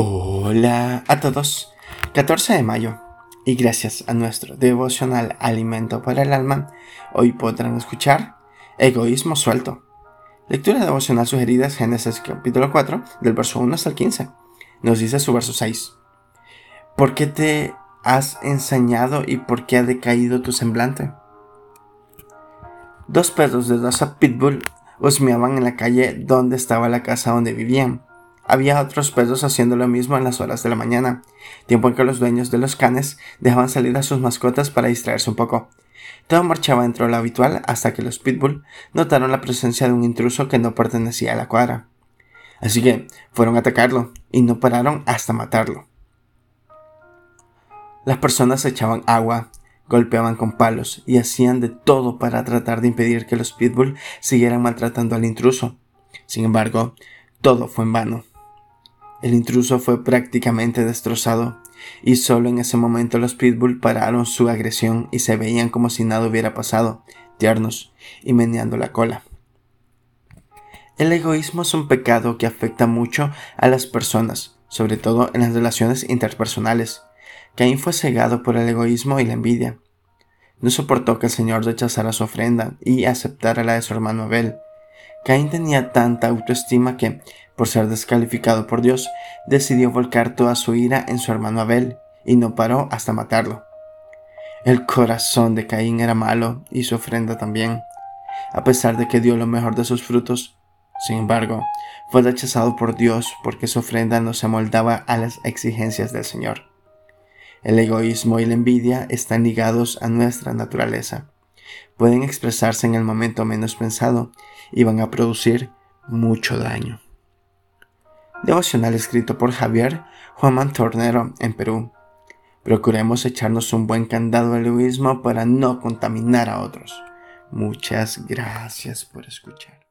Hola a todos. 14 de mayo. Y gracias a nuestro devocional Alimento para el Alma, hoy podrán escuchar Egoísmo Suelto. Lectura devocional sugerida es Génesis capítulo 4, del verso 1 hasta el 15. Nos dice su verso 6. ¿Por qué te has ensañado y por qué ha decaído tu semblante? Dos perros de raza pitbull husmeaban en la calle donde estaba la casa donde vivían. Había otros perros haciendo lo mismo en las horas de la mañana, tiempo en que los dueños de los canes dejaban salir a sus mascotas para distraerse un poco. Todo marchaba dentro de lo habitual hasta que los pitbull notaron la presencia de un intruso que no pertenecía a la cuadra. Así que fueron a atacarlo y no pararon hasta matarlo. Las personas echaban agua, golpeaban con palos y hacían de todo para tratar de impedir que los pitbull siguieran maltratando al intruso. Sin embargo, todo fue en vano. El intruso fue prácticamente destrozado, y solo en ese momento los pitbull pararon su agresión y se veían como si nada hubiera pasado, tiernos y meneando la cola. El egoísmo es un pecado que afecta mucho a las personas, sobre todo en las relaciones interpersonales. Caín fue cegado por el egoísmo y la envidia. No soportó que el Señor rechazara su ofrenda y aceptara la de su hermano Abel. Caín tenía tanta autoestima que, por ser descalificado por Dios, decidió volcar toda su ira en su hermano Abel y no paró hasta matarlo. El corazón de Caín era malo y su ofrenda también. A pesar de que dio lo mejor de sus frutos, sin embargo, fue rechazado por Dios porque su ofrenda no se moldaba a las exigencias del Señor. El egoísmo y la envidia están ligados a nuestra naturaleza. Pueden expresarse en el momento menos pensado y van a producir mucho daño. Devocional escrito por Javier Juan Tornero en Perú. Procuremos echarnos un buen candado al egoísmo para no contaminar a otros. Muchas gracias por escuchar.